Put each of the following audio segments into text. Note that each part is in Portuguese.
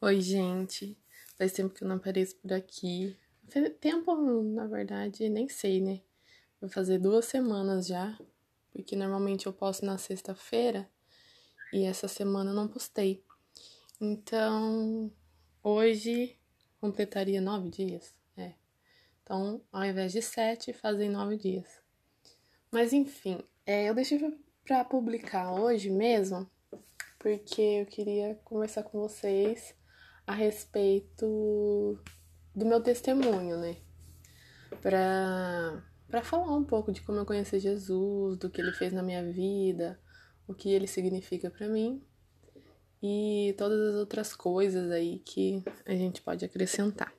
Oi, gente. Faz tempo que eu não apareço por aqui. Faz tempo, na verdade, nem sei, né? Vai fazer duas semanas já, porque normalmente eu posto na sexta-feira e essa semana eu não postei. Então, hoje completaria nove dias. É. Então, ao invés de sete, fazem nove dias. Mas enfim, é, eu deixei pra publicar hoje mesmo, porque eu queria conversar com vocês a respeito do meu testemunho, né? Pra, pra falar um pouco de como eu conheci Jesus, do que ele fez na minha vida, o que ele significa para mim e todas as outras coisas aí que a gente pode acrescentar.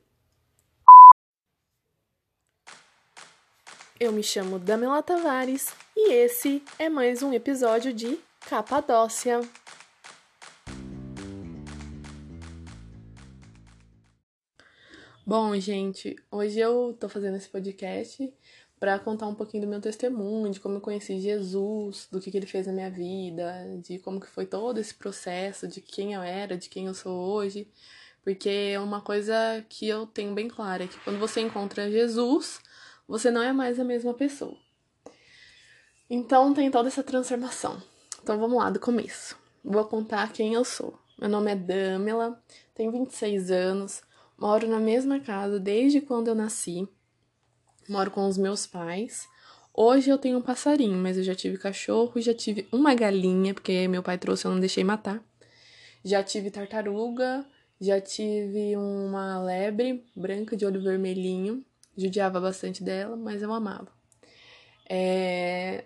Eu me chamo Damila Tavares e esse é mais um episódio de Capadócia. Bom, gente, hoje eu tô fazendo esse podcast para contar um pouquinho do meu testemunho, de como eu conheci Jesus, do que, que ele fez na minha vida, de como que foi todo esse processo, de quem eu era, de quem eu sou hoje. Porque é uma coisa que eu tenho bem clara, é que quando você encontra Jesus, você não é mais a mesma pessoa. Então tem toda essa transformação. Então vamos lá do começo. Vou contar quem eu sou. Meu nome é Damila, tenho 26 anos, Moro na mesma casa desde quando eu nasci. Moro com os meus pais. Hoje eu tenho um passarinho, mas eu já tive cachorro, já tive uma galinha, porque meu pai trouxe, eu não deixei matar. Já tive tartaruga, já tive uma lebre branca de olho vermelhinho. Judiava bastante dela, mas eu amava. É,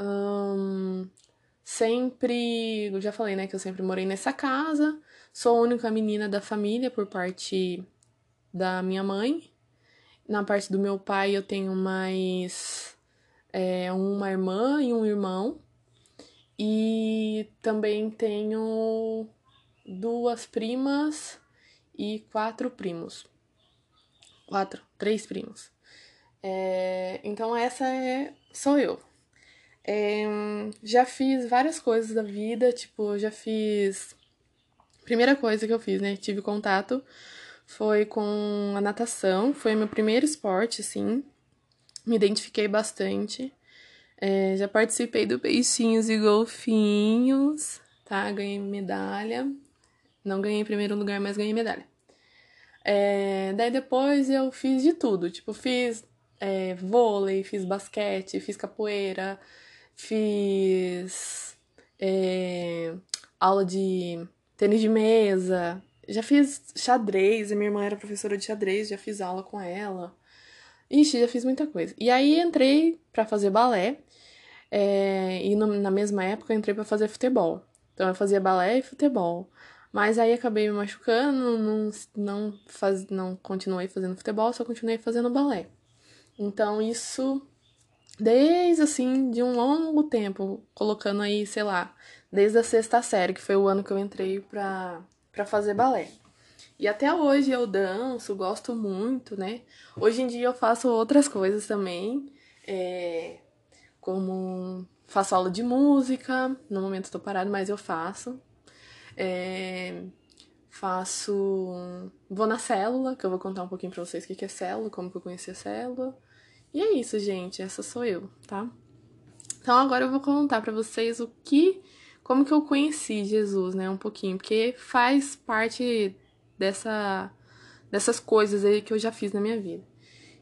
hum, sempre, eu já falei, né, que eu sempre morei nessa casa. Sou a única menina da família por parte da minha mãe. Na parte do meu pai, eu tenho mais é, uma irmã e um irmão. E também tenho duas primas e quatro primos. Quatro, três primos. É, então essa é sou eu. É, já fiz várias coisas da vida, tipo, já fiz Primeira coisa que eu fiz, né? Tive contato foi com a natação, foi meu primeiro esporte, assim. Me identifiquei bastante. É, já participei do Peixinhos e Golfinhos, tá? Ganhei medalha. Não ganhei primeiro lugar, mas ganhei medalha. É, daí depois eu fiz de tudo. Tipo, fiz é, vôlei, fiz basquete, fiz capoeira, fiz é, aula de tênis de mesa. Já fiz xadrez, a minha irmã era professora de xadrez, já fiz aula com ela. Ixi, já fiz muita coisa. E aí entrei para fazer balé. É, e no, na mesma época entrei para fazer futebol. Então eu fazia balé e futebol. Mas aí acabei me machucando, não, não, faz, não continuei fazendo futebol, só continuei fazendo balé. Então isso desde assim, de um longo tempo, colocando aí, sei lá, desde a sexta série, que foi o ano que eu entrei pra, pra fazer balé. E até hoje eu danço, gosto muito, né? Hoje em dia eu faço outras coisas também, é, como faço aula de música, no momento estou parado, mas eu faço. É, faço. Vou na célula, que eu vou contar um pouquinho pra vocês o que é célula, como que eu conheci a célula. E é isso, gente, essa sou eu, tá? Então agora eu vou contar para vocês o que como que eu conheci Jesus, né, um pouquinho, porque faz parte dessa dessas coisas aí que eu já fiz na minha vida.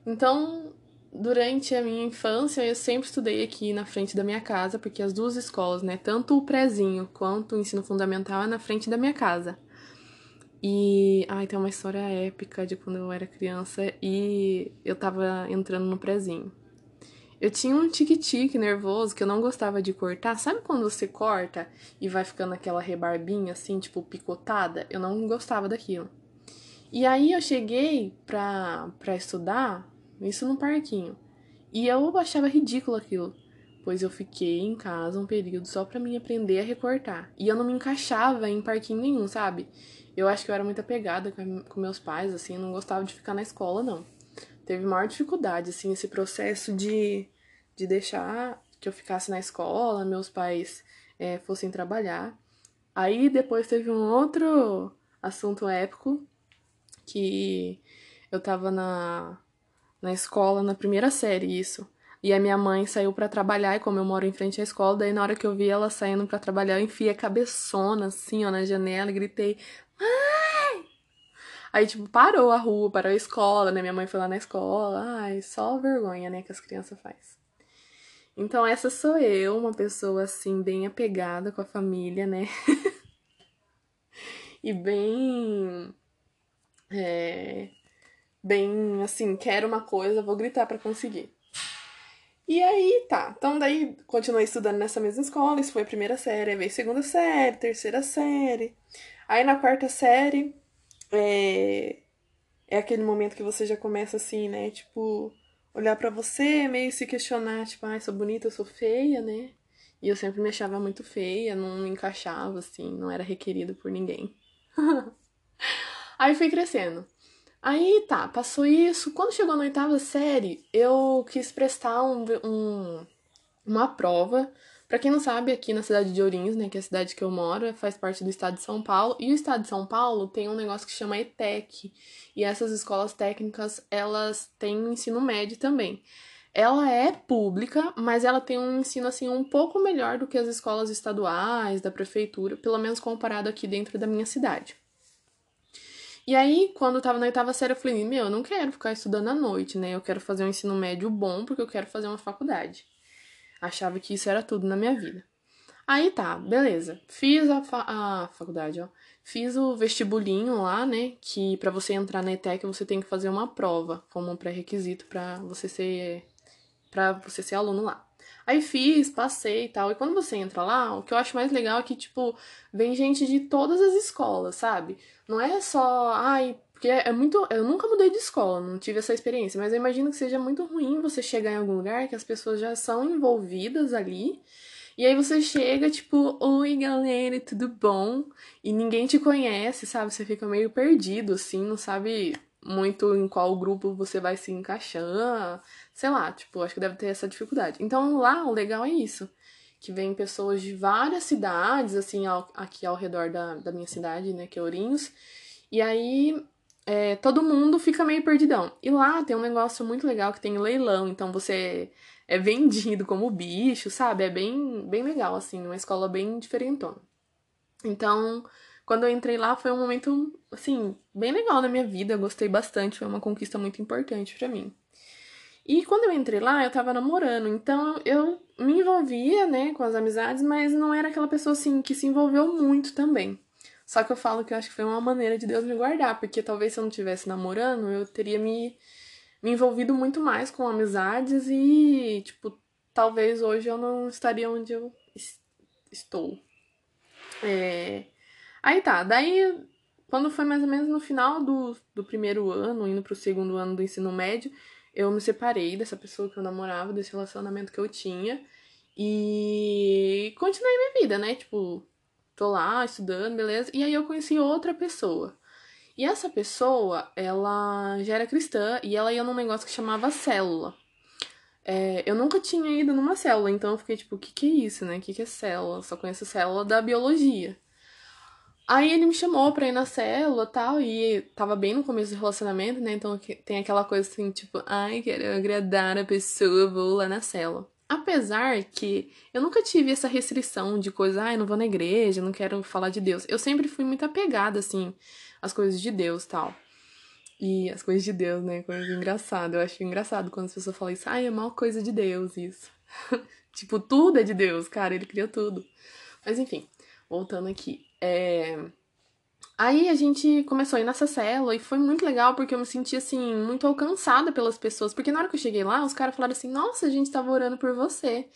Então, durante a minha infância, eu sempre estudei aqui na frente da minha casa, porque as duas escolas, né, tanto o prezinho quanto o ensino fundamental é na frente da minha casa. E, ai, tem uma história épica de quando eu era criança e eu tava entrando no prezinho. Eu tinha um tique-tique nervoso que eu não gostava de cortar. Sabe quando você corta e vai ficando aquela rebarbinha assim, tipo picotada? Eu não gostava daquilo. E aí eu cheguei pra, pra estudar, isso no parquinho. E eu achava ridículo aquilo. Pois eu fiquei em casa um período só pra mim aprender a recortar. E eu não me encaixava em parquinho nenhum, sabe? Eu acho que eu era muito apegada com meus pais, assim, não gostava de ficar na escola, não teve maior dificuldade, assim, esse processo de, de deixar que eu ficasse na escola, meus pais é, fossem trabalhar. Aí depois teve um outro assunto épico, que eu tava na, na escola, na primeira série, isso. E a minha mãe saiu para trabalhar, e como eu moro em frente à escola, daí na hora que eu vi ela saindo para trabalhar, eu enfiei a cabeçona assim, ó, na janela e gritei! Aí, tipo, parou a rua, parou a escola, né? Minha mãe foi lá na escola. Ai, só vergonha, né, que as crianças fazem. Então, essa sou eu, uma pessoa assim, bem apegada com a família, né? e bem. É, bem assim, quero uma coisa, vou gritar para conseguir. E aí, tá. Então, daí, continuei estudando nessa mesma escola. Isso foi a primeira série. Aí veio segunda série, terceira série. Aí, na quarta série, é... é aquele momento que você já começa assim, né? Tipo, olhar para você, meio se questionar, tipo, ai, ah, sou bonita, eu sou feia, né? E eu sempre me achava muito feia, não me encaixava, assim, não era requerido por ninguém. aí fui crescendo. Aí tá, passou isso. Quando chegou na oitava série, eu quis prestar um, um uma prova. Para quem não sabe, aqui na cidade de Ourinhos, né, que é a cidade que eu moro, faz parte do estado de São Paulo. E o estado de São Paulo tem um negócio que chama ETEC. E essas escolas técnicas, elas têm ensino médio também. Ela é pública, mas ela tem um ensino assim um pouco melhor do que as escolas estaduais, da prefeitura, pelo menos comparado aqui dentro da minha cidade. E aí, quando eu tava na oitava série, eu falei, meu, eu não quero ficar estudando à noite, né? Eu quero fazer um ensino médio bom, porque eu quero fazer uma faculdade. Achava que isso era tudo na minha vida. Aí tá, beleza. Fiz a, fa a faculdade, ó. Fiz o vestibulinho lá, né? Que para você entrar na ETEC você tem que fazer uma prova como um pré-requisito para você ser para você ser aluno lá. Aí fiz, passei e tal. E quando você entra lá, o que eu acho mais legal é que, tipo, vem gente de todas as escolas, sabe? Não é só, ai, porque é muito. Eu nunca mudei de escola, não tive essa experiência, mas eu imagino que seja muito ruim você chegar em algum lugar que as pessoas já são envolvidas ali. E aí você chega, tipo, oi galera, tudo bom? E ninguém te conhece, sabe? Você fica meio perdido, assim, não sabe muito em qual grupo você vai se encaixar. Sei lá, tipo, acho que deve ter essa dificuldade. Então lá o legal é isso. Que vem pessoas de várias cidades, assim, ao, aqui ao redor da, da minha cidade, né, que é Ourinhos. E aí é, todo mundo fica meio perdidão. E lá tem um negócio muito legal que tem leilão, então você é vendido como bicho, sabe? É bem, bem legal, assim, uma escola bem diferentona. Então, quando eu entrei lá foi um momento, assim, bem legal na minha vida, eu gostei bastante, foi uma conquista muito importante para mim. E quando eu entrei lá, eu tava namorando, então eu me envolvia, né, com as amizades, mas não era aquela pessoa, assim, que se envolveu muito também. Só que eu falo que eu acho que foi uma maneira de Deus me guardar, porque talvez se eu não tivesse namorando, eu teria me, me envolvido muito mais com amizades e, tipo, talvez hoje eu não estaria onde eu estou. É... Aí tá, daí quando foi mais ou menos no final do, do primeiro ano, indo pro segundo ano do ensino médio, eu me separei dessa pessoa que eu namorava, desse relacionamento que eu tinha. E continuei minha vida, né? Tipo, tô lá estudando, beleza? E aí eu conheci outra pessoa. E essa pessoa, ela já era cristã e ela ia num negócio que chamava célula. É, eu nunca tinha ido numa célula, então eu fiquei tipo, o que, que é isso, né? O que, que é célula? Só conheço célula da biologia. Aí ele me chamou pra ir na célula tal, e tava bem no começo do relacionamento, né? Então tem aquela coisa assim, tipo, ai, quero agradar a pessoa, vou lá na célula. Apesar que eu nunca tive essa restrição de coisa, ai, não vou na igreja, não quero falar de Deus. Eu sempre fui muito apegada, assim, às coisas de Deus tal. E as coisas de Deus, né? Coisa engraçada. Eu acho engraçado quando as pessoas falam isso, ai, é mal coisa de Deus, isso. tipo, tudo é de Deus, cara, ele criou tudo. Mas enfim, voltando aqui. É... Aí a gente começou a ir nessa célula e foi muito legal porque eu me senti assim, muito alcançada pelas pessoas. Porque na hora que eu cheguei lá, os caras falaram assim: Nossa, a gente tava orando por você.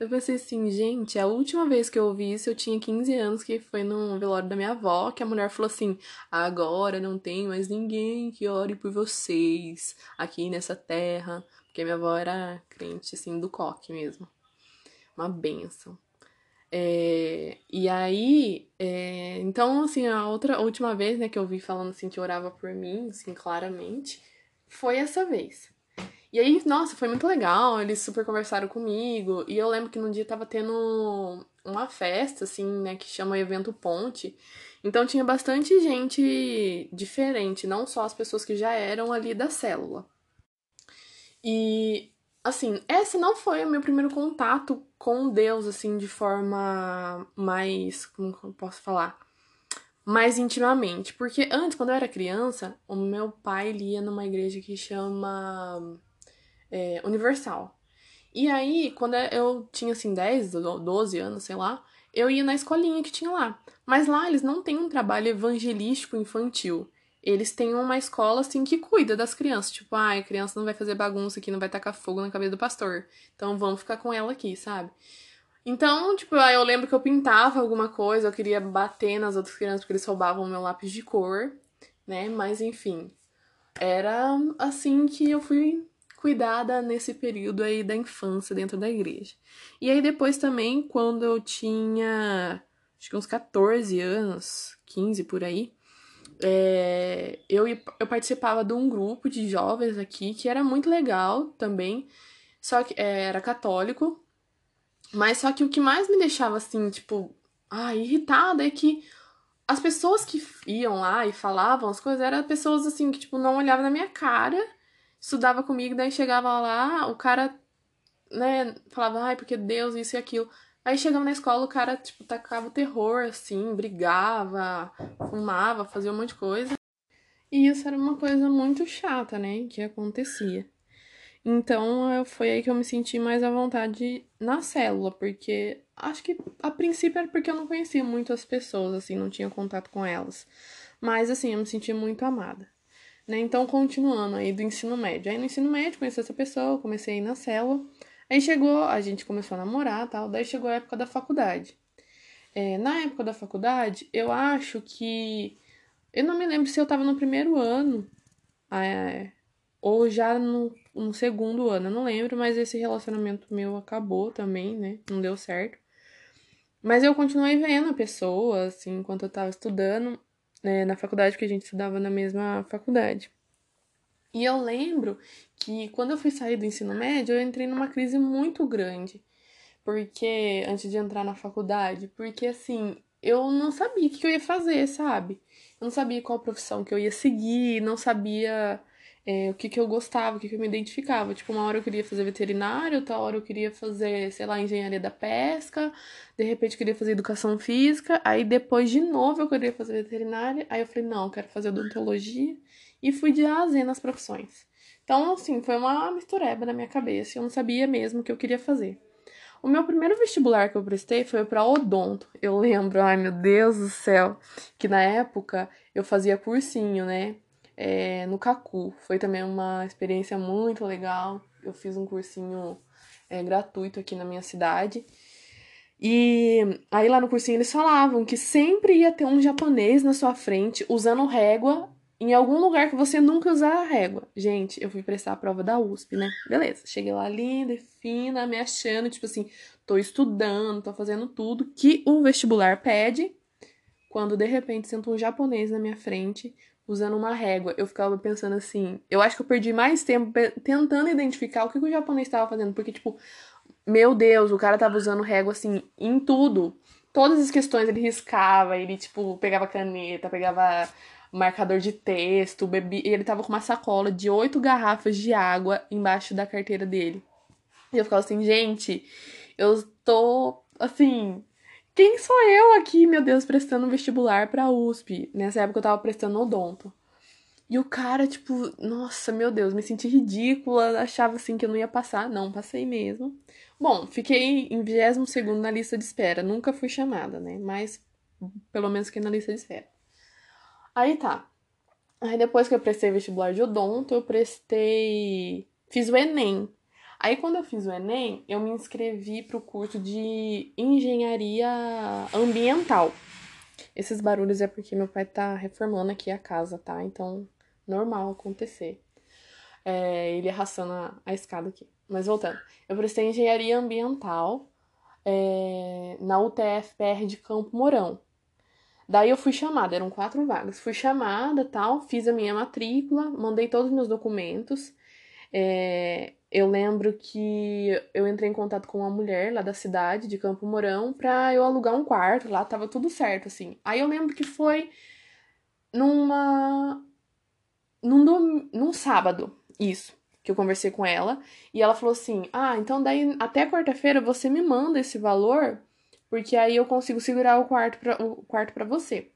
Eu pensei assim, gente, a última vez que eu ouvi isso eu tinha 15 anos, que foi no velório da minha avó, que a mulher falou assim: agora não tem mais ninguém que ore por vocês aqui nessa terra. Porque minha avó era crente, assim, do coque mesmo. Uma benção. É, e aí, é, então, assim, a outra a última vez, né, que eu vi falando assim que orava por mim, assim, claramente, foi essa vez. E aí, nossa, foi muito legal, eles super conversaram comigo, e eu lembro que no dia tava tendo uma festa, assim, né, que chama Evento Ponte. Então tinha bastante gente diferente, não só as pessoas que já eram ali da célula. E, assim, esse não foi o meu primeiro contato com Deus, assim, de forma mais. Como eu posso falar? Mais intimamente. Porque antes, quando eu era criança, o meu pai lia numa igreja que chama é, Universal. E aí, quando eu tinha, assim, 10, 12 anos, sei lá, eu ia na escolinha que tinha lá. Mas lá eles não têm um trabalho evangelístico infantil. Eles têm uma escola, assim, que cuida das crianças. Tipo, ah, a criança não vai fazer bagunça aqui, não vai tacar fogo na cabeça do pastor. Então vamos ficar com ela aqui, sabe? Então, tipo, eu lembro que eu pintava alguma coisa, eu queria bater nas outras crianças porque eles roubavam meu lápis de cor, né? Mas enfim, era assim que eu fui cuidada nesse período aí da infância dentro da igreja. E aí depois também, quando eu tinha acho que uns 14 anos, 15 por aí, é, eu, eu participava de um grupo de jovens aqui que era muito legal também, só que é, era católico, mas só que o que mais me deixava assim, tipo, ah, irritada é que as pessoas que iam lá e falavam as coisas eram pessoas assim que, tipo, não olhavam na minha cara, estudava comigo, daí chegava lá, o cara, né, falava, ai, porque Deus, isso e aquilo. Aí chegava na escola, o cara, tipo, tacava o terror, assim, brigava, fumava, fazia um monte de coisa. E isso era uma coisa muito chata, né, que acontecia. Então, foi aí que eu me senti mais à vontade na célula, porque acho que a princípio era porque eu não conhecia muito as pessoas, assim, não tinha contato com elas. Mas, assim, eu me senti muito amada. Né? Então, continuando aí do ensino médio. Aí no ensino médio, conheci essa pessoa, comecei a ir na célula. Aí chegou, a gente começou a namorar tal, daí chegou a época da faculdade. É, na época da faculdade, eu acho que. Eu não me lembro se eu tava no primeiro ano é, ou já no, no segundo ano, eu não lembro, mas esse relacionamento meu acabou também, né? Não deu certo. Mas eu continuei vendo a pessoa, assim, enquanto eu tava estudando né, na faculdade, porque a gente estudava na mesma faculdade. E eu lembro que quando eu fui sair do ensino médio, eu entrei numa crise muito grande. Porque, antes de entrar na faculdade, porque assim, eu não sabia o que eu ia fazer, sabe? Eu não sabia qual profissão que eu ia seguir, não sabia é, o que, que eu gostava, o que, que eu me identificava. Tipo, uma hora eu queria fazer veterinário, outra hora eu queria fazer, sei lá, engenharia da pesca, de repente eu queria fazer educação física, aí depois de novo eu queria fazer veterinária, aí eu falei, não, eu quero fazer odontologia e fui de A a Z nas profissões. Então, assim, foi uma mistureba na minha cabeça, eu não sabia mesmo o que eu queria fazer. O meu primeiro vestibular que eu prestei foi para odonto. Eu lembro, ai meu Deus do céu, que na época eu fazia cursinho, né? É, no Cacu. Foi também uma experiência muito legal. Eu fiz um cursinho é, gratuito aqui na minha cidade. E aí lá no cursinho eles falavam que sempre ia ter um japonês na sua frente usando régua em algum lugar que você nunca usar a régua. Gente, eu fui prestar a prova da USP, né? Beleza, cheguei lá linda e fina, me achando, tipo assim, tô estudando, tô fazendo tudo que o vestibular pede. Quando de repente senta um japonês na minha frente usando uma régua, eu ficava pensando assim, eu acho que eu perdi mais tempo tentando identificar o que, o japonês estava fazendo, porque tipo, meu Deus, o cara tava usando régua assim em tudo. Todas as questões ele riscava, ele tipo pegava caneta, pegava marcador de texto, bebi, ele tava com uma sacola de oito garrafas de água embaixo da carteira dele. E eu ficava assim, gente, eu tô assim, quem sou eu aqui, meu Deus, prestando vestibular pra USP? Nessa época eu tava prestando odonto. E o cara, tipo, nossa, meu Deus, me senti ridícula, achava assim que eu não ia passar. Não, passei mesmo. Bom, fiquei em 22 na lista de espera. Nunca fui chamada, né? Mas pelo menos fiquei na lista de espera. Aí tá. Aí depois que eu prestei vestibular de odonto, eu prestei. Fiz o Enem. Aí quando eu fiz o Enem, eu me inscrevi pro curso de engenharia ambiental. Esses barulhos é porque meu pai tá reformando aqui a casa, tá? Então, normal acontecer. É, ele arrastando a, a escada aqui. Mas voltando, eu prestei engenharia ambiental é, na UTFPR de Campo Mourão. Daí eu fui chamada, eram quatro vagas. Fui chamada, tal, fiz a minha matrícula, mandei todos os meus documentos. É, eu lembro que eu entrei em contato com uma mulher lá da cidade, de Campo Mourão, pra eu alugar um quarto. Lá tava tudo certo, assim. Aí eu lembro que foi numa. num, dom... num sábado, isso, que eu conversei com ela. E ela falou assim: Ah, então daí até quarta-feira você me manda esse valor, porque aí eu consigo segurar o quarto pra, o quarto pra você.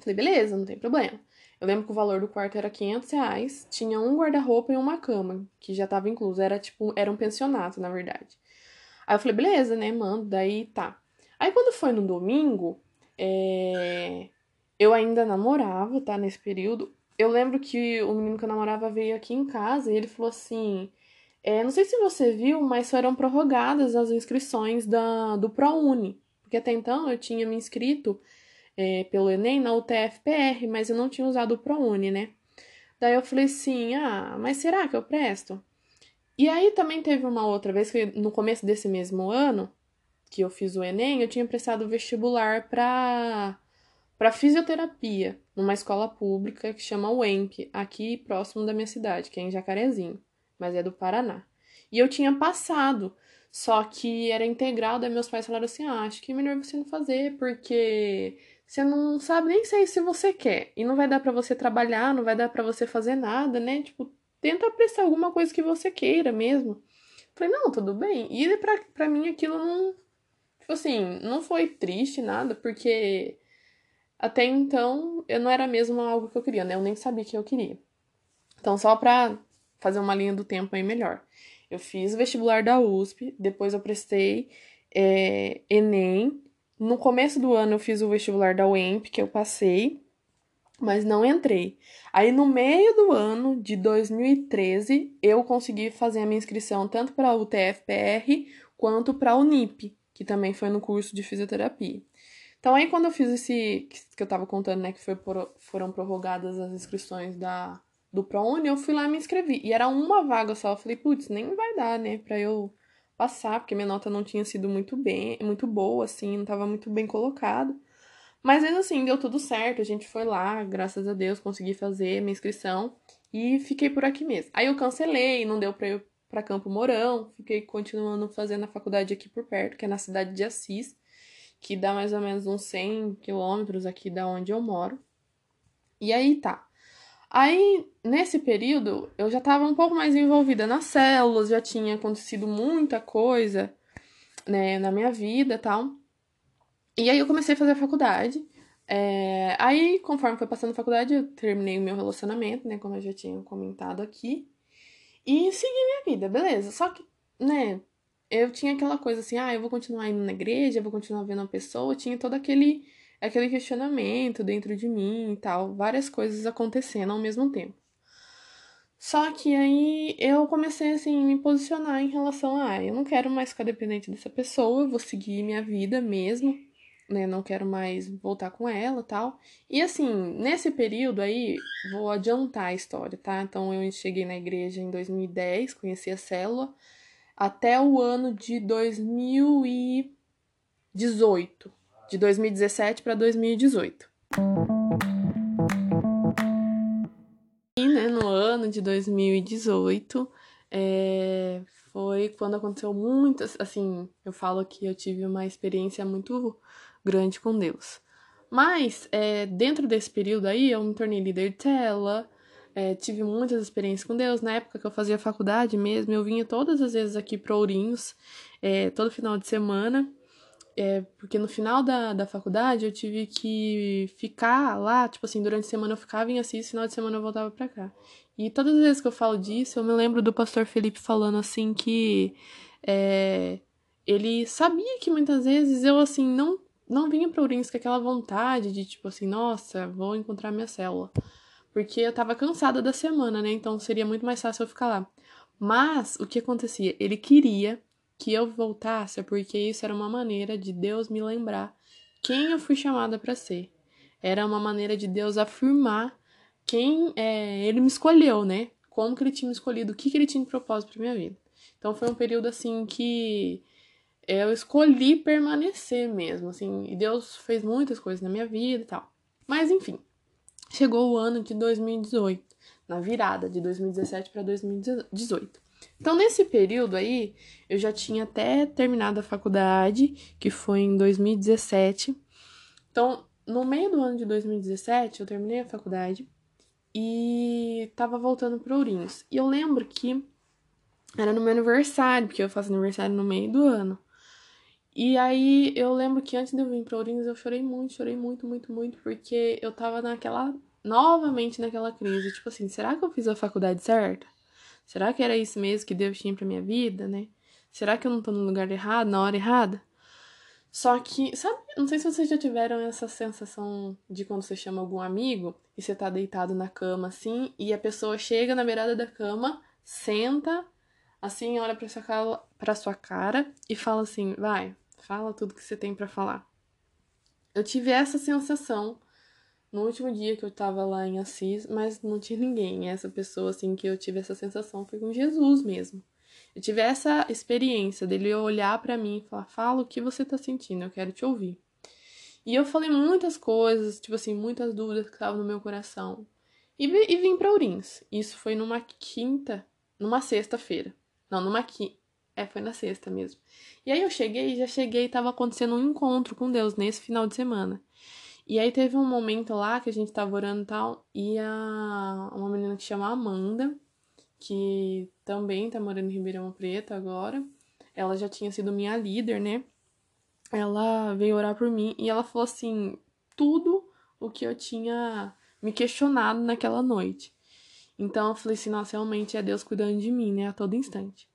Falei, beleza, não tem problema. Eu lembro que o valor do quarto era 500 reais, tinha um guarda-roupa e uma cama, que já tava incluso. Era tipo, era um pensionato, na verdade. Aí eu falei, beleza, né, mando, daí tá. Aí quando foi no domingo, é... eu ainda namorava, tá, nesse período. Eu lembro que o menino que eu namorava veio aqui em casa e ele falou assim: é, não sei se você viu, mas foram prorrogadas as inscrições da, do ProUni. Porque até então eu tinha me inscrito é, pelo Enem na UTF-PR, mas eu não tinha usado o ProUni, né? Daí eu falei assim, ah, mas será que eu presto? E aí também teve uma outra vez que no começo desse mesmo ano, que eu fiz o Enem, eu tinha prestado vestibular para para fisioterapia, numa escola pública que chama UEMP, aqui próximo da minha cidade, que é em Jacarezinho, mas é do Paraná. E eu tinha passado, só que era integral, daí meus pais falaram assim: ah, acho que é melhor você não fazer, porque você não sabe nem sei se você quer. E não vai dar para você trabalhar, não vai dar para você fazer nada, né? Tipo, tenta prestar alguma coisa que você queira mesmo. Falei, não, tudo bem. E pra, pra mim aquilo não. Tipo assim, não foi triste nada, porque até então eu não era mesmo algo que eu queria, né? Eu nem sabia que eu queria. Então, só pra fazer uma linha do tempo aí melhor. Eu fiz o vestibular da USP, depois eu prestei é, Enem, no começo do ano eu fiz o vestibular da UEMP, que eu passei, mas não entrei. Aí no meio do ano de 2013, eu consegui fazer a minha inscrição tanto para a UTFPR quanto para a Unip, que também foi no curso de fisioterapia. Então aí quando eu fiz esse que eu tava contando, né, que foi foram prorrogadas as inscrições da do ProUni, eu fui lá e me inscrevi. E era uma vaga só. Eu falei, putz, nem vai dar, né, para eu passar, porque minha nota não tinha sido muito bem, muito boa, assim, não estava muito bem colocado. Mas mesmo assim, deu tudo certo, a gente foi lá, graças a Deus, consegui fazer minha inscrição e fiquei por aqui mesmo. Aí eu cancelei, não deu pra ir pra Campo Mourão, fiquei continuando fazendo a faculdade aqui por perto, que é na cidade de Assis, que dá mais ou menos uns 100 quilômetros aqui da onde eu moro. E aí tá. Aí, nesse período, eu já estava um pouco mais envolvida nas células, já tinha acontecido muita coisa, né, na minha vida tal. E aí eu comecei a fazer a faculdade. É... Aí, conforme foi passando a faculdade, eu terminei o meu relacionamento, né, como eu já tinha comentado aqui. E segui minha vida, beleza. Só que, né, eu tinha aquela coisa assim, ah, eu vou continuar indo na igreja, eu vou continuar vendo a pessoa, eu tinha todo aquele aquele questionamento dentro de mim e tal, várias coisas acontecendo ao mesmo tempo. Só que aí eu comecei assim me posicionar em relação a, ah, eu não quero mais ficar dependente dessa pessoa, eu vou seguir minha vida mesmo, né? Não quero mais voltar com ela, tal. E assim, nesse período aí, vou adiantar a história, tá? Então eu cheguei na igreja em 2010, conheci a célula até o ano de 2018 de 2017 para 2018. E né, no ano de 2018 é, foi quando aconteceu muitas. Assim, eu falo que eu tive uma experiência muito grande com Deus. Mas, é, dentro desse período aí, eu me tornei líder de tela, é, tive muitas experiências com Deus. Na época que eu fazia faculdade mesmo, eu vinha todas as vezes aqui para Ourinhos, é, todo final de semana. É, porque no final da, da faculdade eu tive que ficar lá, tipo assim, durante a semana eu ficava em Assis, final de semana eu voltava pra cá. E todas as vezes que eu falo disso, eu me lembro do pastor Felipe falando assim que é, ele sabia que muitas vezes eu, assim, não, não vinha pra Ourinhos com aquela vontade de, tipo assim, nossa, vou encontrar minha célula. Porque eu tava cansada da semana, né? Então seria muito mais fácil eu ficar lá. Mas o que acontecia? Ele queria que eu voltasse porque isso era uma maneira de Deus me lembrar quem eu fui chamada para ser. Era uma maneira de Deus afirmar quem é, ele me escolheu, né? Como que ele tinha me escolhido, o que, que ele tinha de propósito para minha vida. Então foi um período assim que eu escolhi permanecer mesmo, assim, e Deus fez muitas coisas na minha vida e tal. Mas enfim, chegou o ano de 2018, na virada de 2017 para 2018. Então, nesse período aí, eu já tinha até terminado a faculdade, que foi em 2017. Então, no meio do ano de 2017, eu terminei a faculdade e tava voltando para Ourinhos. E eu lembro que era no meu aniversário, porque eu faço aniversário no meio do ano. E aí eu lembro que antes de eu vir pra Ourinhos eu chorei muito, chorei muito, muito, muito, porque eu tava naquela. novamente naquela crise. Tipo assim, será que eu fiz a faculdade certa? Será que era isso mesmo que Deus tinha pra minha vida, né? Será que eu não tô no lugar errado, na hora errada? Só que, sabe, não sei se vocês já tiveram essa sensação de quando você chama algum amigo e você tá deitado na cama assim, e a pessoa chega na beirada da cama, senta, assim, olha pra sua cara, pra sua cara e fala assim: vai, fala tudo que você tem para falar. Eu tive essa sensação no último dia que eu tava lá em Assis, mas não tinha ninguém. Essa pessoa, assim, que eu tive essa sensação foi com Jesus mesmo. Eu tive essa experiência dele olhar para mim e falar: fala o que você tá sentindo, eu quero te ouvir. E eu falei muitas coisas, tipo assim, muitas dúvidas que estavam no meu coração. E, e vim pra Urins. Isso foi numa quinta, numa sexta-feira. Não, numa quinta. É, foi na sexta mesmo. E aí eu cheguei, já cheguei tava acontecendo um encontro com Deus nesse final de semana. E aí teve um momento lá que a gente tava orando e tal, e a, uma menina que chama Amanda, que também tá morando em Ribeirão Preto agora. Ela já tinha sido minha líder, né? Ela veio orar por mim e ela falou assim: tudo o que eu tinha me questionado naquela noite. Então eu falei assim: nossa, realmente é Deus cuidando de mim, né? A todo instante.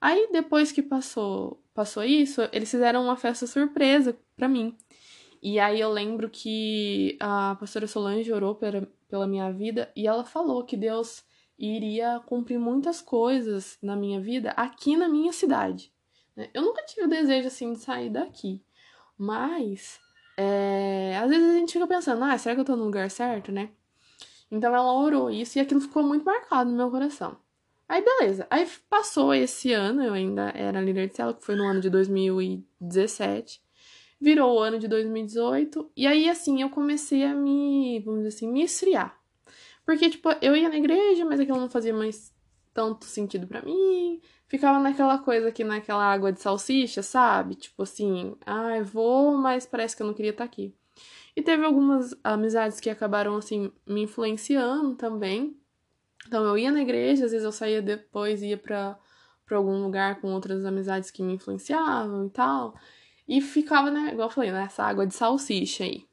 Aí depois que passou, passou isso, eles fizeram uma festa surpresa para mim. E aí eu lembro que a pastora Solange orou pela, pela minha vida e ela falou que Deus iria cumprir muitas coisas na minha vida aqui na minha cidade. Né? Eu nunca tive o desejo assim de sair daqui, mas é, às vezes a gente fica pensando, ah, será que eu tô no lugar certo, né? Então ela orou isso e aquilo ficou muito marcado no meu coração. Aí beleza, aí passou esse ano, eu ainda era líder de célula, que foi no ano de 2017 virou o ano de 2018, e aí assim eu comecei a me, vamos dizer assim, me esfriar. Porque, tipo, eu ia na igreja, mas aquilo não fazia mais tanto sentido para mim. Ficava naquela coisa aqui, naquela água de salsicha, sabe? Tipo assim, ai, ah, vou, mas parece que eu não queria estar tá aqui. E teve algumas amizades que acabaram, assim, me influenciando também. Então eu ia na igreja, às vezes eu saía depois, ia pra, pra algum lugar com outras amizades que me influenciavam e tal. E ficava, né, igual eu falei, nessa água de salsicha aí.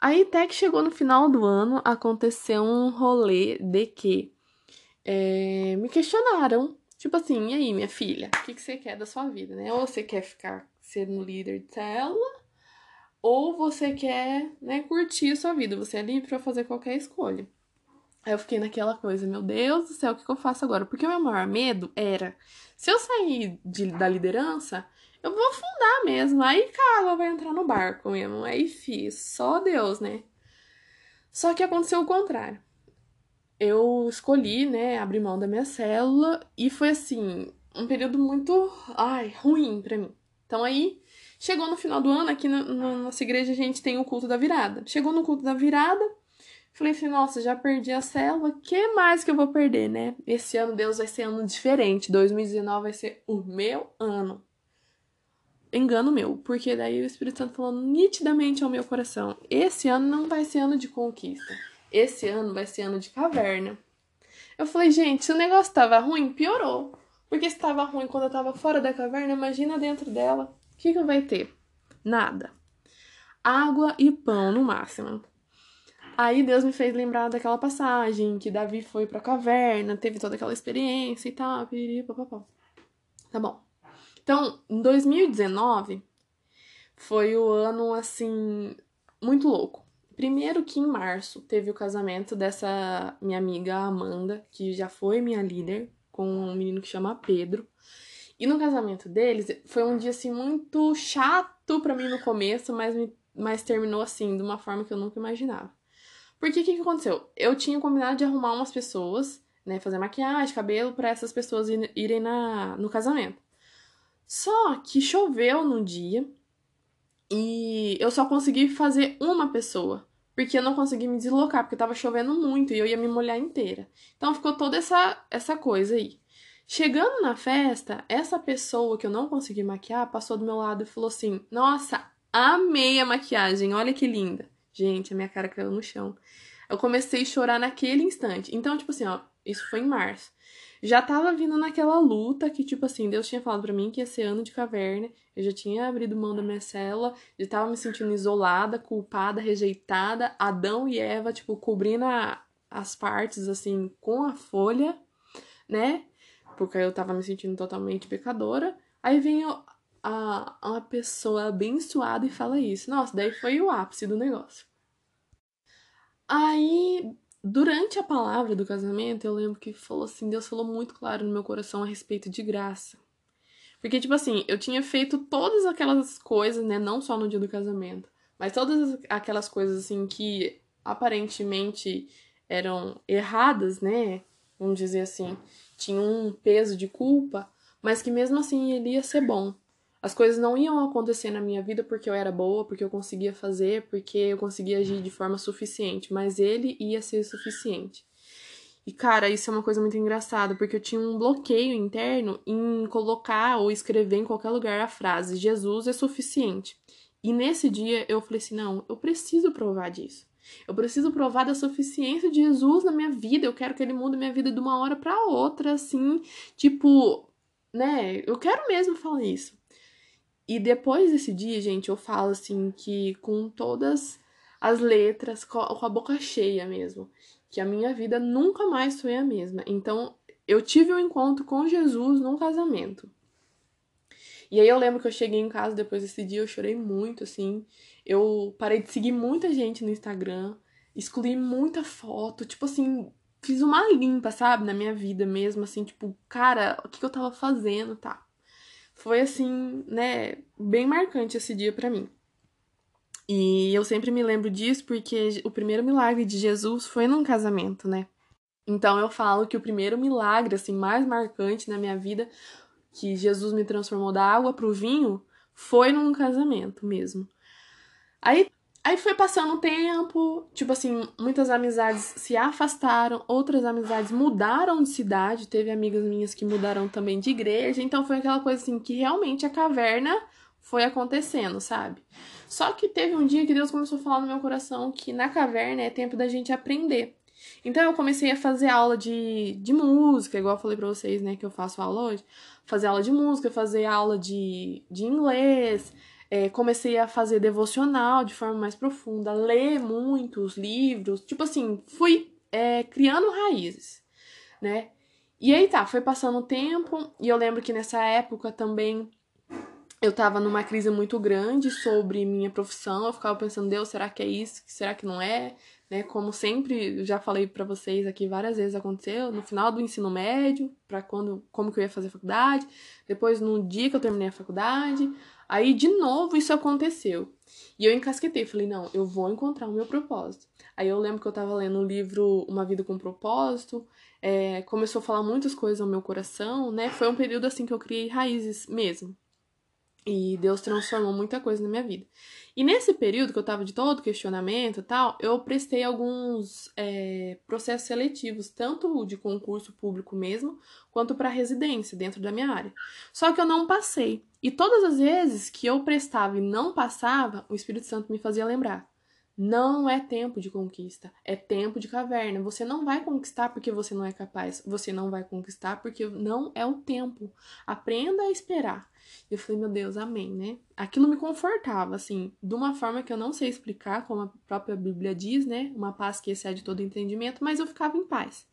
Aí até que chegou no final do ano, aconteceu um rolê de que é, me questionaram. Tipo assim, e aí, minha filha, o que, que você quer da sua vida, né? Ou você quer ficar sendo líder de ou você quer, né, curtir a sua vida. Você é livre para fazer qualquer escolha. Aí eu fiquei naquela coisa, meu Deus do céu, o que, que eu faço agora? Porque o meu maior medo era, se eu sair de, da liderança, eu vou afundar mesmo. Aí que a água vai entrar no barco mesmo. Aí fiz. Só Deus, né? Só que aconteceu o contrário. Eu escolhi, né, abrir mão da minha célula e foi assim, um período muito, ai, ruim para mim. Então aí, chegou no final do ano, aqui na, na nossa igreja a gente tem o culto da virada. Chegou no culto da virada, falei assim, nossa, já perdi a célula, que mais que eu vou perder, né? Esse ano Deus vai ser ano diferente, 2019 vai ser o meu ano engano meu, porque daí o Espírito Santo falou nitidamente ao meu coração: esse ano não vai ser ano de conquista, esse ano vai ser ano de caverna. Eu falei, gente, se o negócio tava ruim, piorou. Porque se tava ruim quando eu tava fora da caverna, imagina dentro dela. O que, que vai ter? Nada. Água e pão no máximo. Aí Deus me fez lembrar daquela passagem que Davi foi pra caverna, teve toda aquela experiência e tal, piriri. Tá bom. Então, em 2019 foi o ano assim muito louco. Primeiro que em março teve o casamento dessa minha amiga Amanda, que já foi minha líder, com um menino que chama Pedro. E no casamento deles foi um dia assim muito chato para mim no começo, mas, mas terminou assim de uma forma que eu nunca imaginava. Porque o que, que aconteceu? Eu tinha combinado de arrumar umas pessoas, né, fazer maquiagem, cabelo para essas pessoas irem na, no casamento. Só que choveu no dia e eu só consegui fazer uma pessoa, porque eu não consegui me deslocar, porque tava chovendo muito e eu ia me molhar inteira. Então ficou toda essa essa coisa aí. Chegando na festa, essa pessoa que eu não consegui maquiar passou do meu lado e falou assim: Nossa, amei a maquiagem, olha que linda. Gente, a minha cara caiu no chão. Eu comecei a chorar naquele instante. Então, tipo assim, ó, isso foi em março. Já tava vindo naquela luta que, tipo assim, Deus tinha falado para mim que ia ser ano de caverna. Eu já tinha abrido mão da minha célula, já tava me sentindo isolada, culpada, rejeitada. Adão e Eva, tipo, cobrindo a, as partes, assim, com a folha, né? porque eu tava me sentindo totalmente pecadora. Aí vem a, uma pessoa abençoada e fala isso. Nossa, daí foi o ápice do negócio. Aí, durante a palavra do casamento, eu lembro que falou assim: Deus falou muito claro no meu coração a respeito de graça. Porque, tipo assim, eu tinha feito todas aquelas coisas, né? Não só no dia do casamento, mas todas aquelas coisas, assim, que aparentemente eram erradas, né? Vamos dizer assim tinha um peso de culpa, mas que mesmo assim ele ia ser bom. As coisas não iam acontecer na minha vida porque eu era boa, porque eu conseguia fazer, porque eu conseguia agir de forma suficiente, mas ele ia ser suficiente. E cara, isso é uma coisa muito engraçada, porque eu tinha um bloqueio interno em colocar ou escrever em qualquer lugar a frase Jesus é suficiente. E nesse dia eu falei assim: não, eu preciso provar disso. Eu preciso provar da suficiência de Jesus na minha vida. Eu quero que ele mude minha vida de uma hora para outra, assim, tipo, né? Eu quero mesmo falar isso. E depois desse dia, gente, eu falo assim que com todas as letras, com a boca cheia mesmo, que a minha vida nunca mais foi a mesma. Então, eu tive um encontro com Jesus num casamento. E aí eu lembro que eu cheguei em casa depois desse dia, eu chorei muito, assim. Eu parei de seguir muita gente no Instagram, excluí muita foto, tipo assim, fiz uma limpa, sabe, na minha vida mesmo, assim, tipo, cara, o que, que eu tava fazendo, tá? Foi assim, né, bem marcante esse dia para mim. E eu sempre me lembro disso porque o primeiro milagre de Jesus foi num casamento, né? Então eu falo que o primeiro milagre assim mais marcante na minha vida que Jesus me transformou da água pro vinho foi num casamento mesmo. Aí, aí foi passando o tempo, tipo assim, muitas amizades se afastaram, outras amizades mudaram de cidade, teve amigas minhas que mudaram também de igreja, então foi aquela coisa assim que realmente a caverna foi acontecendo, sabe? Só que teve um dia que Deus começou a falar no meu coração que na caverna é tempo da gente aprender. Então eu comecei a fazer aula de, de música, igual eu falei pra vocês, né, que eu faço aula hoje. Fazer aula de música, fazer aula de, de inglês, é, comecei a fazer devocional de forma mais profunda, ler muitos livros, tipo assim, fui é, criando raízes, né? E aí tá, foi passando o tempo, e eu lembro que nessa época também eu tava numa crise muito grande sobre minha profissão, eu ficava pensando, Deus, será que é isso? Será que não é? Né? Como sempre, já falei para vocês aqui várias vezes aconteceu, no final do ensino médio, para quando como que eu ia fazer faculdade, depois no dia que eu terminei a faculdade, Aí, de novo, isso aconteceu. E eu encasquetei, falei, não, eu vou encontrar o meu propósito. Aí eu lembro que eu tava lendo o livro Uma Vida com Propósito, é, começou a falar muitas coisas ao meu coração, né? Foi um período assim que eu criei raízes mesmo. E Deus transformou muita coisa na minha vida. E nesse período que eu tava de todo questionamento e tal, eu prestei alguns é, processos seletivos, tanto de concurso público mesmo, quanto para residência dentro da minha área. Só que eu não passei. E todas as vezes que eu prestava e não passava, o Espírito Santo me fazia lembrar. Não é tempo de conquista, é tempo de caverna. Você não vai conquistar porque você não é capaz. Você não vai conquistar porque não é o tempo. Aprenda a esperar. Eu falei, meu Deus, amém, né? Aquilo me confortava, assim, de uma forma que eu não sei explicar, como a própria Bíblia diz, né? Uma paz que excede todo entendimento, mas eu ficava em paz.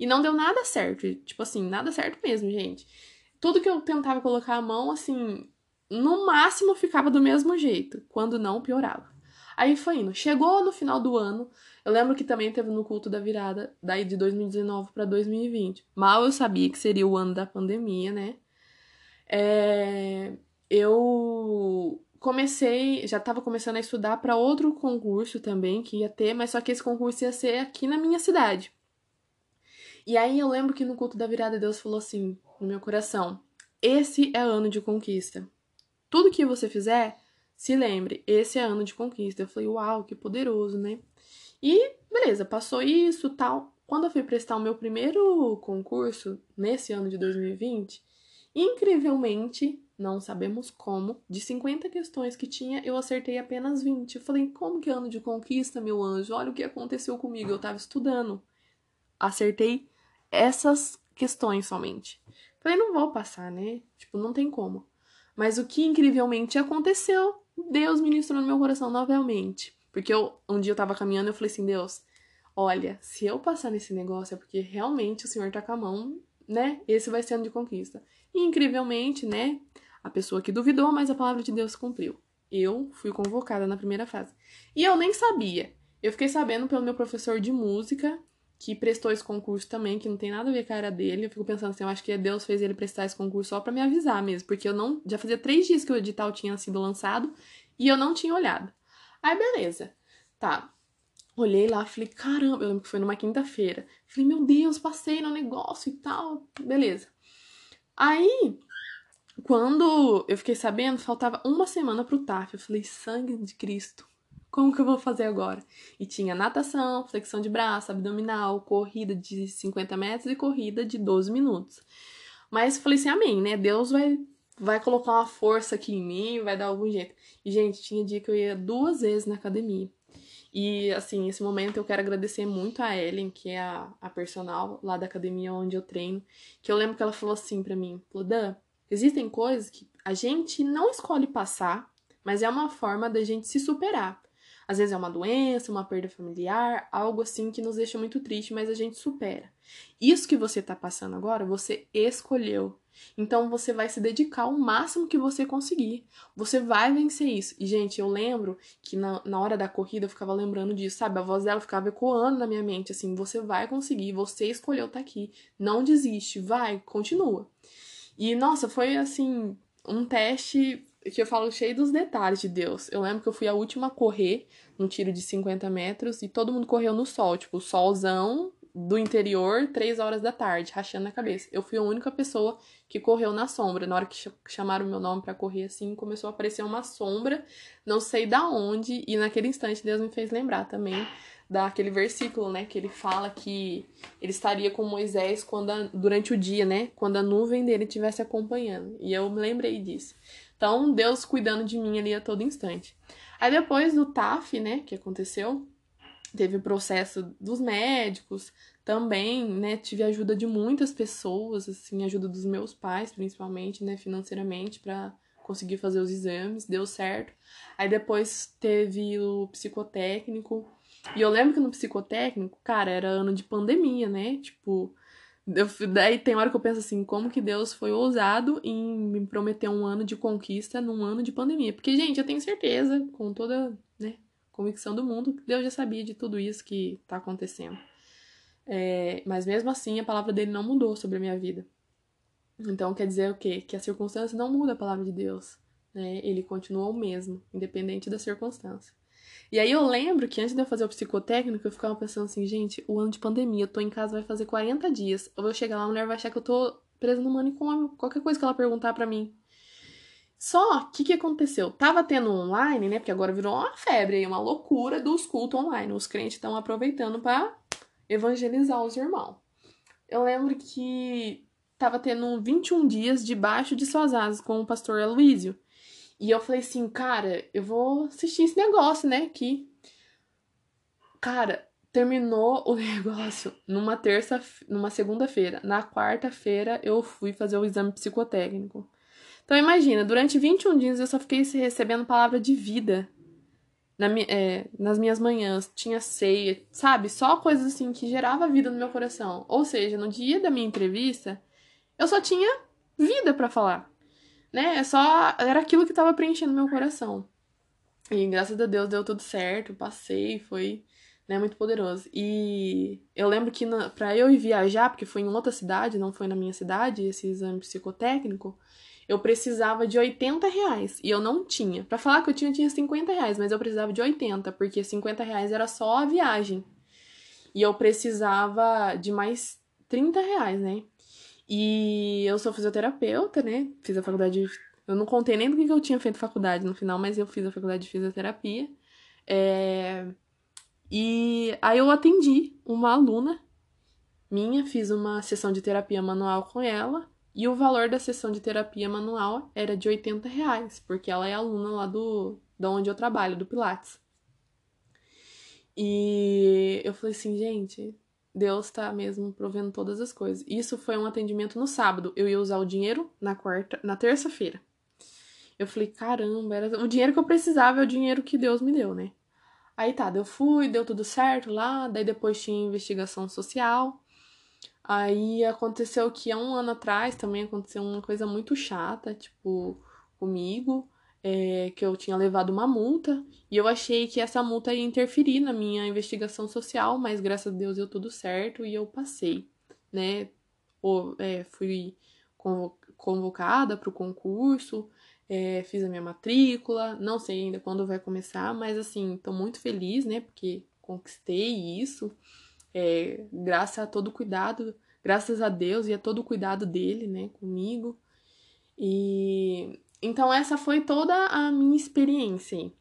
E não deu nada certo, tipo assim, nada certo mesmo, gente. Tudo que eu tentava colocar a mão, assim, no máximo ficava do mesmo jeito, quando não piorava. Aí foi indo. Chegou no final do ano. Eu lembro que também teve no culto da virada, daí de 2019 para 2020. Mal eu sabia que seria o ano da pandemia, né? É, eu comecei, já estava começando a estudar para outro concurso também que ia ter, mas só que esse concurso ia ser aqui na minha cidade. E aí eu lembro que no culto da virada Deus falou assim no meu coração: esse é ano de conquista. Tudo que você fizer, se lembre, esse é ano de conquista. Eu falei, uau, que poderoso, né? E beleza, passou isso, tal. quando eu fui prestar o meu primeiro concurso, nesse ano de 2020, incrivelmente, não sabemos como, de 50 questões que tinha, eu acertei apenas 20. Eu falei, como que é ano de conquista, meu anjo? Olha o que aconteceu comigo, eu tava estudando. Acertei essas questões somente. Falei, não vou passar, né? Tipo, não tem como. Mas o que incrivelmente aconteceu, Deus ministrou no meu coração novamente. Porque eu, um dia eu tava caminhando e eu falei assim, Deus, olha, se eu passar nesse negócio é porque realmente o Senhor tá com a mão, né? Esse vai ser ano de conquista. E incrivelmente, né? A pessoa que duvidou, mas a palavra de Deus cumpriu. Eu fui convocada na primeira fase. E eu nem sabia. Eu fiquei sabendo pelo meu professor de música, que prestou esse concurso também, que não tem nada a ver com a área dele. Eu fico pensando assim, eu acho que Deus fez ele prestar esse concurso só para me avisar mesmo, porque eu não. Já fazia três dias que o edital tinha sido lançado e eu não tinha olhado. Aí, beleza. Tá. Olhei lá, falei, caramba, eu lembro que foi numa quinta-feira. Falei, meu Deus, passei no negócio e tal. Beleza. Aí, quando eu fiquei sabendo, faltava uma semana pro TAF. Eu falei, sangue de Cristo. Como que eu vou fazer agora? E tinha natação, flexão de braço, abdominal, corrida de 50 metros e corrida de 12 minutos. Mas falei assim, amém, né? Deus vai, vai colocar uma força aqui em mim, vai dar algum jeito. E, gente, tinha dia que eu ia duas vezes na academia. E, assim, nesse momento eu quero agradecer muito a Ellen, que é a, a personal lá da academia onde eu treino, que eu lembro que ela falou assim para mim, falou, Dan, existem coisas que a gente não escolhe passar, mas é uma forma da gente se superar. Às vezes é uma doença, uma perda familiar, algo assim que nos deixa muito triste, mas a gente supera. Isso que você está passando agora, você escolheu. Então você vai se dedicar o máximo que você conseguir. Você vai vencer isso. E, gente, eu lembro que na, na hora da corrida eu ficava lembrando disso, sabe? A voz dela ficava ecoando na minha mente, assim: você vai conseguir, você escolheu estar tá aqui. Não desiste, vai, continua. E, nossa, foi assim, um teste que eu falo cheio dos detalhes de Deus. Eu lembro que eu fui a última a correr num tiro de 50 metros e todo mundo correu no sol, tipo, solzão do interior, três horas da tarde, rachando a cabeça. Eu fui a única pessoa que correu na sombra. Na hora que chamaram meu nome para correr assim, começou a aparecer uma sombra, não sei da onde, e naquele instante Deus me fez lembrar também daquele versículo, né, que ele fala que ele estaria com Moisés quando a, durante o dia, né, quando a nuvem dele estivesse acompanhando. E eu me lembrei disso. Então, Deus cuidando de mim ali a todo instante. Aí depois do TAF, né, que aconteceu, teve o processo dos médicos, também, né, tive ajuda de muitas pessoas, assim, ajuda dos meus pais, principalmente, né, financeiramente, para conseguir fazer os exames, deu certo. Aí depois teve o psicotécnico, e eu lembro que no psicotécnico, cara, era ano de pandemia, né, tipo, eu, daí tem hora que eu penso assim, como que Deus foi ousado em me prometer um ano de conquista num ano de pandemia. Porque, gente, eu tenho certeza, com toda né, convicção do mundo, que Deus já sabia de tudo isso que tá acontecendo. É, mas mesmo assim, a palavra dele não mudou sobre a minha vida. Então quer dizer o quê? Que a circunstância não muda a palavra de Deus. Né? Ele continua o mesmo, independente da circunstância. E aí eu lembro que antes de eu fazer o psicotécnico, eu ficava pensando assim, gente, o ano de pandemia, eu tô em casa, vai fazer 40 dias. Eu vou chegar lá, a mulher vai achar que eu tô presa no manicômio, qualquer coisa que ela perguntar para mim. Só o que aconteceu? Tava tendo online, né? Porque agora virou uma febre, uma loucura dos cultos online. Os crentes estão aproveitando para evangelizar os irmãos. Eu lembro que tava tendo 21 dias debaixo de suas asas com o pastor Aloísio. E eu falei assim, cara, eu vou assistir esse negócio, né? Que. Cara, terminou o negócio numa terça, numa segunda-feira. Na quarta-feira eu fui fazer o exame psicotécnico. Então imagina, durante 21 dias eu só fiquei recebendo palavra de vida na, é, nas minhas manhãs. Tinha ceia, sabe? Só coisas assim que gerava vida no meu coração. Ou seja, no dia da minha entrevista, eu só tinha vida para falar né? É só. Era aquilo que tava preenchendo meu coração. E graças a Deus deu tudo certo, passei, foi né, muito poderoso. E eu lembro que na, pra eu ir viajar, porque foi em outra cidade, não foi na minha cidade, esse exame psicotécnico, eu precisava de 80 reais. E eu não tinha. Para falar que eu tinha, eu tinha 50 reais, mas eu precisava de 80, porque 50 reais era só a viagem. E eu precisava de mais 30 reais, né? E eu sou fisioterapeuta, né? Fiz a faculdade. Eu não contei nem do que eu tinha feito faculdade no final, mas eu fiz a faculdade de fisioterapia. É... E aí eu atendi uma aluna minha, fiz uma sessão de terapia manual com ela. E o valor da sessão de terapia manual era de 80 reais, porque ela é aluna lá do, da onde eu trabalho, do Pilates. E eu falei assim, gente, Deus tá mesmo provendo todas as coisas. Isso foi um atendimento no sábado. Eu ia usar o dinheiro na quarta, na terça-feira. Eu falei, caramba, era o dinheiro que eu precisava é o dinheiro que Deus me deu, né? Aí tá, eu fui, deu tudo certo lá, daí depois tinha investigação social. Aí aconteceu que há um ano atrás também aconteceu uma coisa muito chata, tipo, comigo é, que eu tinha levado uma multa e eu achei que essa multa ia interferir na minha investigação social, mas graças a Deus deu tudo certo e eu passei, né? Ou, é, fui convocada para o concurso, é, fiz a minha matrícula, não sei ainda quando vai começar, mas assim, tô muito feliz, né? Porque conquistei isso, é, graças a todo o cuidado, graças a Deus e a todo o cuidado dele, né, comigo. E então, essa foi toda a minha experiência.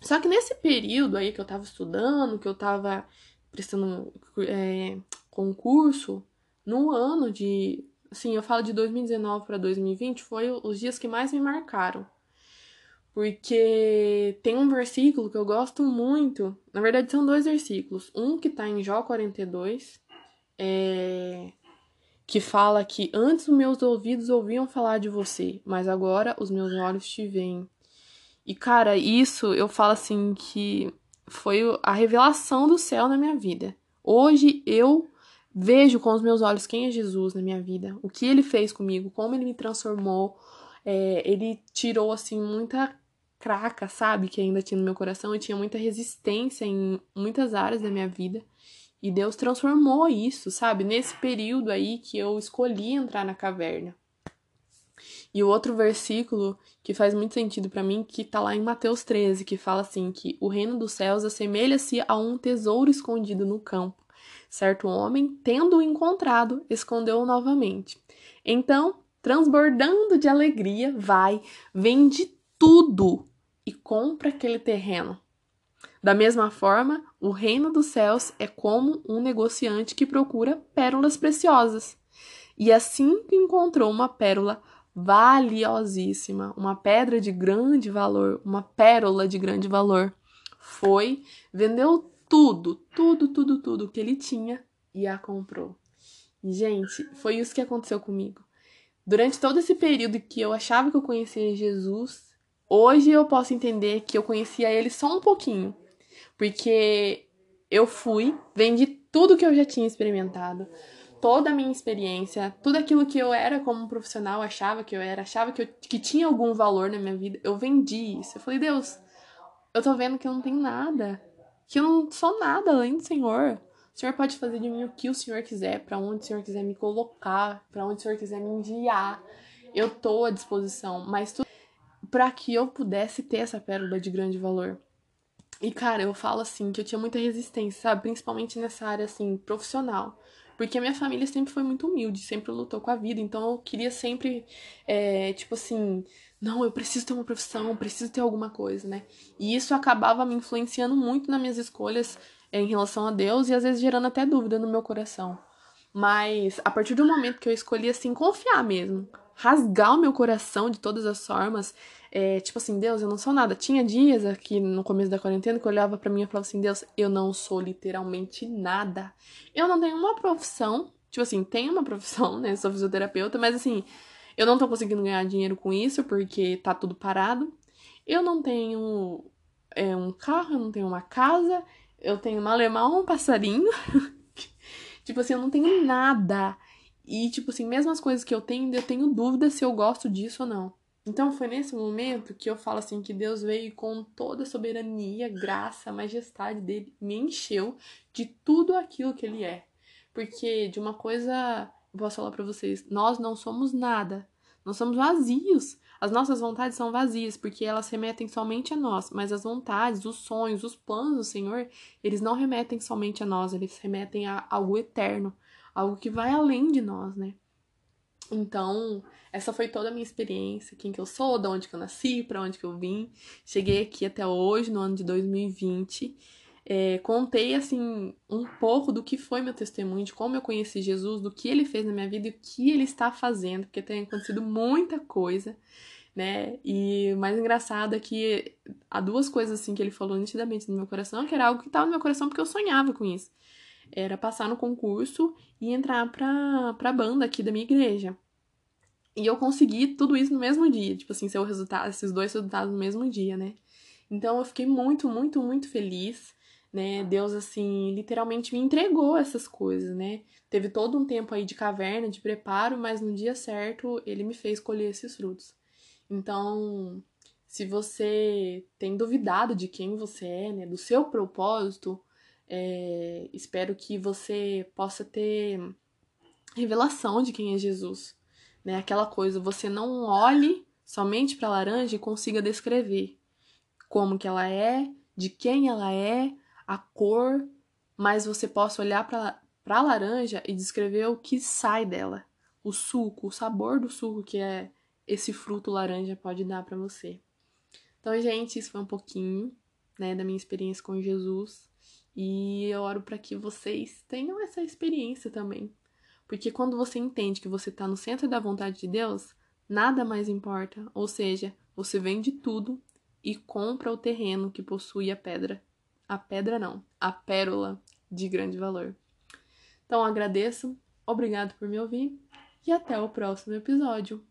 Só que nesse período aí que eu tava estudando, que eu tava prestando é, concurso, no ano de. Assim, eu falo de 2019 para 2020, foi os dias que mais me marcaram. Porque tem um versículo que eu gosto muito. Na verdade, são dois versículos. Um que tá em Jó 42, é, que fala que antes os meus ouvidos ouviam falar de você, mas agora os meus olhos te veem. E cara, isso eu falo assim que foi a revelação do céu na minha vida. Hoje eu vejo com os meus olhos quem é Jesus na minha vida, o que ele fez comigo, como ele me transformou. É, ele tirou assim muita craca, sabe, que ainda tinha no meu coração. Eu tinha muita resistência em muitas áreas da minha vida. E Deus transformou isso, sabe? Nesse período aí que eu escolhi entrar na caverna. E o outro versículo que faz muito sentido para mim, que tá lá em Mateus 13, que fala assim que o reino dos céus assemelha-se a um tesouro escondido no campo. Certo homem, tendo-o encontrado, escondeu-o novamente. Então, transbordando de alegria, vai, vende tudo e compra aquele terreno da mesma forma, o reino dos céus é como um negociante que procura pérolas preciosas. E assim que encontrou uma pérola valiosíssima, uma pedra de grande valor, uma pérola de grande valor, foi, vendeu tudo, tudo, tudo, tudo que ele tinha e a comprou. Gente, foi isso que aconteceu comigo. Durante todo esse período que eu achava que eu conhecia Jesus, hoje eu posso entender que eu conhecia ele só um pouquinho. Porque eu fui, vendi tudo que eu já tinha experimentado, toda a minha experiência, tudo aquilo que eu era como profissional, achava que eu era, achava que, eu, que tinha algum valor na minha vida, eu vendi isso. Eu falei, Deus, eu tô vendo que eu não tenho nada, que eu não sou nada além do Senhor. O Senhor pode fazer de mim o que o Senhor quiser, para onde o Senhor quiser me colocar, para onde o Senhor quiser me enviar. Eu tô à disposição, mas tudo para que eu pudesse ter essa pérola de grande valor. E, cara, eu falo assim que eu tinha muita resistência, sabe? Principalmente nessa área, assim, profissional. Porque a minha família sempre foi muito humilde, sempre lutou com a vida. Então eu queria sempre, é, tipo assim, não, eu preciso ter uma profissão, preciso ter alguma coisa, né? E isso acabava me influenciando muito nas minhas escolhas é, em relação a Deus e às vezes gerando até dúvida no meu coração. Mas a partir do momento que eu escolhi, assim, confiar mesmo, rasgar o meu coração de todas as formas é, tipo assim, Deus, eu não sou nada. Tinha dias aqui no começo da quarentena que eu olhava para mim e falava assim, Deus, eu não sou literalmente nada. Eu não tenho uma profissão, tipo assim, tenho uma profissão, né? Sou fisioterapeuta, mas assim, eu não tô conseguindo ganhar dinheiro com isso porque tá tudo parado. Eu não tenho é, um carro, eu não tenho uma casa, eu tenho uma alemão, um passarinho. tipo assim, eu não tenho nada. E, tipo assim, mesmo as coisas que eu tenho, eu tenho dúvida se eu gosto disso ou não. Então foi nesse momento que eu falo assim que Deus veio com toda a soberania, graça, majestade dele, me encheu de tudo aquilo que ele é. Porque de uma coisa, eu posso falar para vocês, nós não somos nada. Nós somos vazios. As nossas vontades são vazias, porque elas remetem somente a nós, mas as vontades, os sonhos, os planos do Senhor, eles não remetem somente a nós, eles remetem a algo eterno, algo que vai além de nós, né? Então, essa foi toda a minha experiência, quem que eu sou, de onde que eu nasci, para onde que eu vim. Cheguei aqui até hoje, no ano de 2020. é, contei assim um pouco do que foi meu testemunho, de como eu conheci Jesus, do que ele fez na minha vida e o que ele está fazendo, porque tem acontecido muita coisa, né? E o mais engraçado é que há duas coisas assim que ele falou nitidamente no meu coração, que era algo que estava no meu coração porque eu sonhava com isso. Era passar no concurso e entrar pra, pra banda aqui da minha igreja. E eu consegui tudo isso no mesmo dia, tipo assim, ser o resultado, esses dois resultados no mesmo dia, né? Então eu fiquei muito, muito, muito feliz né? Deus, assim, literalmente me entregou essas coisas, né? Teve todo um tempo aí de caverna, de preparo, mas no dia certo ele me fez colher esses frutos. Então, se você tem duvidado de quem você é, né? Do seu propósito, é, espero que você possa ter revelação de quem é Jesus, né? Aquela coisa, você não olhe somente para a laranja e consiga descrever como que ela é, de quem ela é, a cor, mas você possa olhar para a laranja e descrever o que sai dela, o suco, o sabor do suco que é esse fruto laranja pode dar para você. Então, gente, isso foi um pouquinho, né, da minha experiência com Jesus. E eu oro para que vocês tenham essa experiência também. Porque quando você entende que você está no centro da vontade de Deus, nada mais importa. Ou seja, você vende tudo e compra o terreno que possui a pedra a pedra não, a pérola de grande valor. Então agradeço, obrigado por me ouvir e até o próximo episódio.